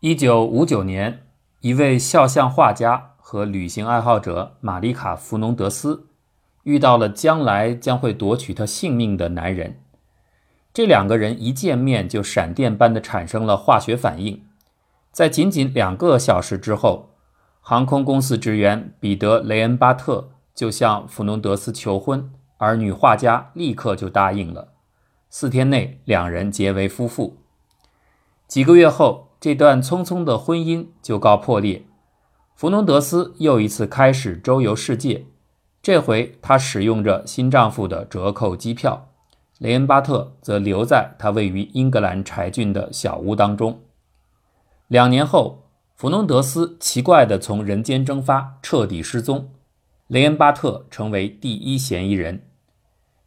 一九五九年，一位肖像画家和旅行爱好者玛丽卡·弗农德斯遇到了将来将会夺取他性命的男人。这两个人一见面就闪电般的产生了化学反应，在仅仅两个小时之后，航空公司职员彼得·雷恩巴特就向弗农德斯求婚，而女画家立刻就答应了。四天内，两人结为夫妇。几个月后，这段匆匆的婚姻就告破裂。弗农德斯又一次开始周游世界，这回她使用着新丈夫的折扣机票，雷恩巴特则留在他位于英格兰柴郡的小屋当中。两年后，弗农德斯奇怪地从人间蒸发，彻底失踪，雷恩巴特成为第一嫌疑人。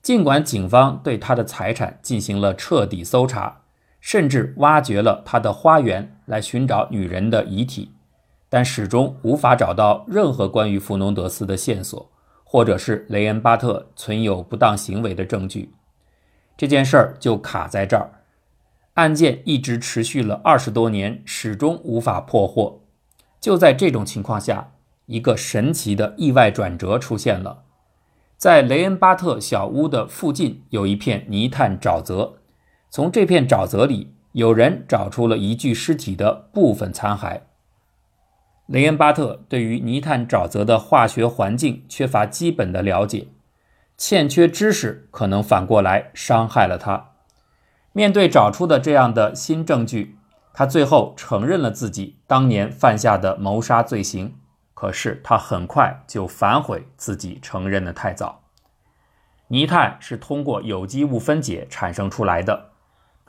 尽管警方对他的财产进行了彻底搜查，甚至挖掘了他的花园来寻找女人的遗体，但始终无法找到任何关于弗农德斯的线索，或者是雷恩巴特存有不当行为的证据。这件事儿就卡在这儿，案件一直持续了二十多年，始终无法破获。就在这种情况下，一个神奇的意外转折出现了。在雷恩巴特小屋的附近有一片泥炭沼泽，从这片沼泽里，有人找出了一具尸体的部分残骸。雷恩巴特对于泥炭沼泽的化学环境缺乏基本的了解，欠缺知识可能反过来伤害了他。面对找出的这样的新证据，他最后承认了自己当年犯下的谋杀罪行。可是他很快就反悔自己承认的太早。泥炭是通过有机物分解产生出来的，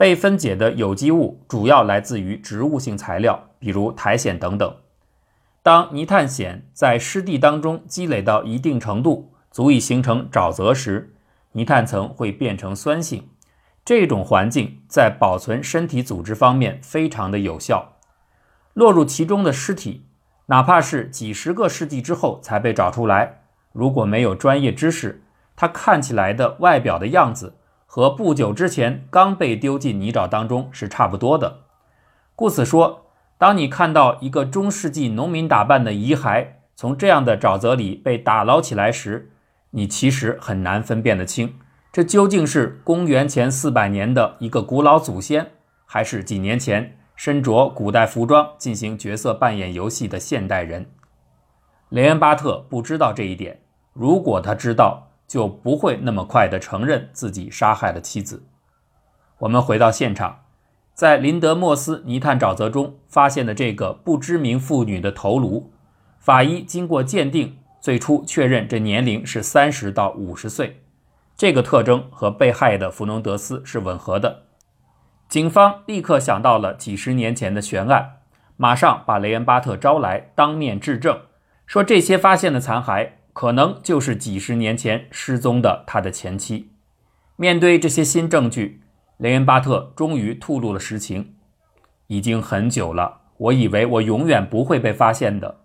被分解的有机物主要来自于植物性材料，比如苔藓等等。当泥炭藓在湿地当中积累到一定程度，足以形成沼泽时，泥炭层会变成酸性。这种环境在保存身体组织方面非常的有效。落入其中的尸体。哪怕是几十个世纪之后才被找出来，如果没有专业知识，它看起来的外表的样子和不久之前刚被丢进泥沼当中是差不多的。故此说，当你看到一个中世纪农民打扮的遗骸从这样的沼泽里被打捞起来时，你其实很难分辨得清，这究竟是公元前四百年的一个古老祖先，还是几年前。身着古代服装进行角色扮演游戏的现代人，雷恩巴特不知道这一点。如果他知道，就不会那么快地承认自己杀害了妻子。我们回到现场，在林德莫斯泥炭沼泽中发现的这个不知名妇女的头颅，法医经过鉴定，最初确认这年龄是三十到五十岁，这个特征和被害的弗农德斯是吻合的。警方立刻想到了几十年前的悬案，马上把雷恩巴特招来当面质证，说这些发现的残骸可能就是几十年前失踪的他的前妻。面对这些新证据，雷恩巴特终于吐露了实情：“已经很久了，我以为我永远不会被发现的。”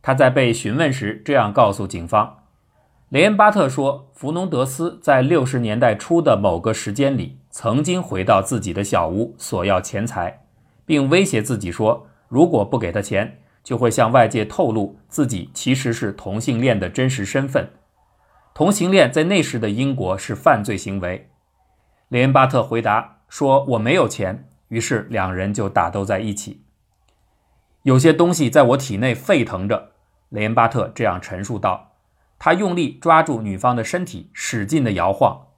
他在被询问时这样告诉警方。雷恩巴特说：“弗农德斯在六十年代初的某个时间里，曾经回到自己的小屋索要钱财，并威胁自己说，如果不给他钱，就会向外界透露自己其实是同性恋的真实身份。同性恋在那时的英国是犯罪行为。”雷恩巴特回答说：“我没有钱。”于是两人就打斗在一起。有些东西在我体内沸腾着，雷恩巴特这样陈述道。他用力抓住女方的身体，使劲地摇晃，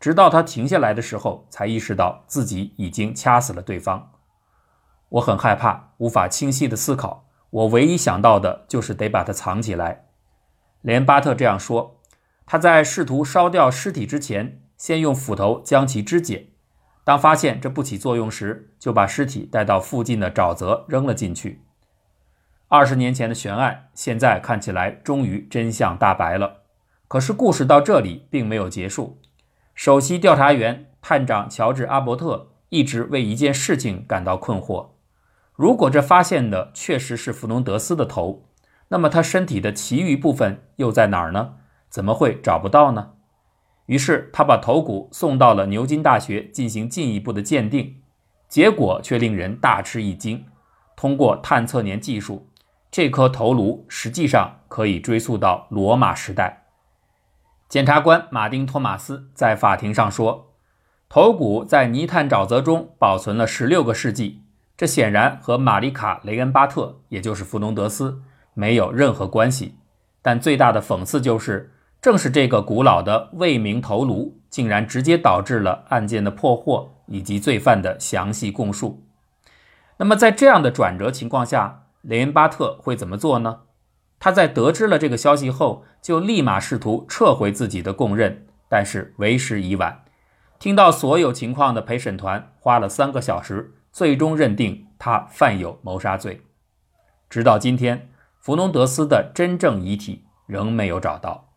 直到他停下来的时候，才意识到自己已经掐死了对方。我很害怕，无法清晰地思考。我唯一想到的就是得把它藏起来。连巴特这样说。他在试图烧掉尸体之前，先用斧头将其肢解。当发现这不起作用时，就把尸体带到附近的沼泽扔了进去。二十年前的悬案，现在看起来终于真相大白了。可是故事到这里并没有结束。首席调查员探长乔治·阿伯特一直为一件事情感到困惑：如果这发现的确实是弗农德斯的头，那么他身体的其余部分又在哪儿呢？怎么会找不到呢？于是他把头骨送到了牛津大学进行进一步的鉴定，结果却令人大吃一惊。通过探测年技术，这颗头颅实际上可以追溯到罗马时代。检察官马丁·托马斯在法庭上说，头骨在泥炭沼泽中保存了十六个世纪，这显然和玛丽卡·雷恩巴特，也就是弗农德斯，没有任何关系。但最大的讽刺就是，正是这个古老的未明头颅，竟然直接导致了案件的破获以及罪犯的详细供述。那么，在这样的转折情况下，雷恩巴特会怎么做呢？他在得知了这个消息后，就立马试图撤回自己的供认，但是为时已晚。听到所有情况的陪审团花了三个小时，最终认定他犯有谋杀罪。直到今天。弗农德斯的真正遗体仍没有找到。